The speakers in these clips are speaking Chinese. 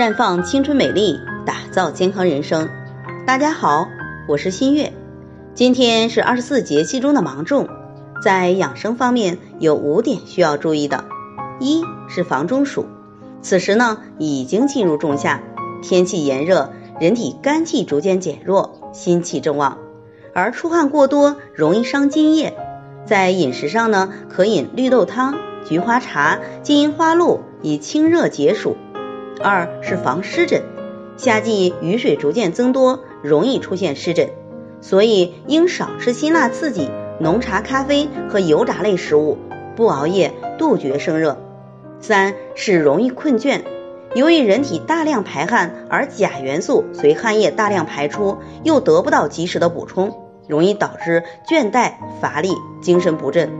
绽放青春美丽，打造健康人生。大家好，我是新月。今天是二十四节气中的芒种，在养生方面有五点需要注意的。一是防中暑，此时呢已经进入仲夏，天气炎热，人体肝气逐渐减弱，心气正旺，而出汗过多容易伤津液。在饮食上呢，可饮绿豆汤、菊花茶、金银花露，以清热解暑。二是防湿疹，夏季雨水逐渐增多，容易出现湿疹，所以应少吃辛辣刺激、浓茶、咖啡和油炸类食物，不熬夜，杜绝生热。三是容易困倦，由于人体大量排汗，而钾元素随汗液大量排出，又得不到及时的补充，容易导致倦怠、乏力、精神不振。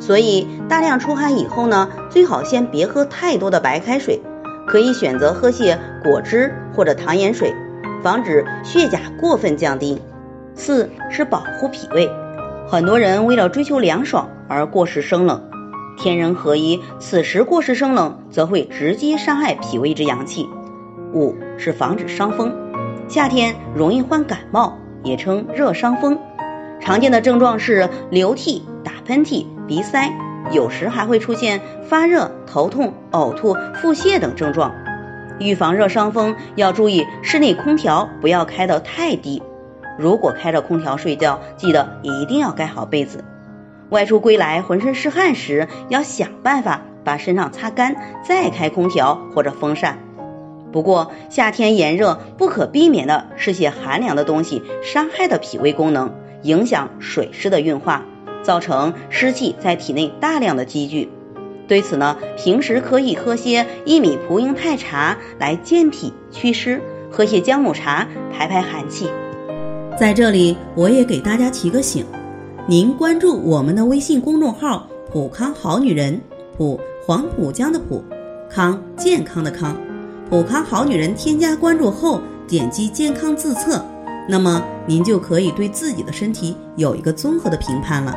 所以大量出汗以后呢，最好先别喝太多的白开水。可以选择喝些果汁或者糖盐水，防止血钾过分降低。四是保护脾胃，很多人为了追求凉爽而过食生冷，天人合一，此时过食生冷则会直接伤害脾胃之阳气。五是防止伤风，夏天容易患感冒，也称热伤风，常见的症状是流涕、打喷嚏、鼻塞。有时还会出现发热、头痛、呕吐、腹泻等症状。预防热伤风，要注意室内空调不要开得太低。如果开着空调睡觉，记得一定要盖好被子。外出归来浑身是汗时，要想办法把身上擦干，再开空调或者风扇。不过夏天炎热，不可避免的是些寒凉的东西伤害的脾胃功能，影响水湿的运化。造成湿气在体内大量的积聚，对此呢，平时可以喝些薏米蒲英泰茶来健脾祛湿，喝些姜母茶排排寒气。在这里，我也给大家提个醒，您关注我们的微信公众号“普康好女人”，普黄浦江的浦，康健康的康，普康好女人添加关注后，点击健康自测，那么您就可以对自己的身体有一个综合的评判了。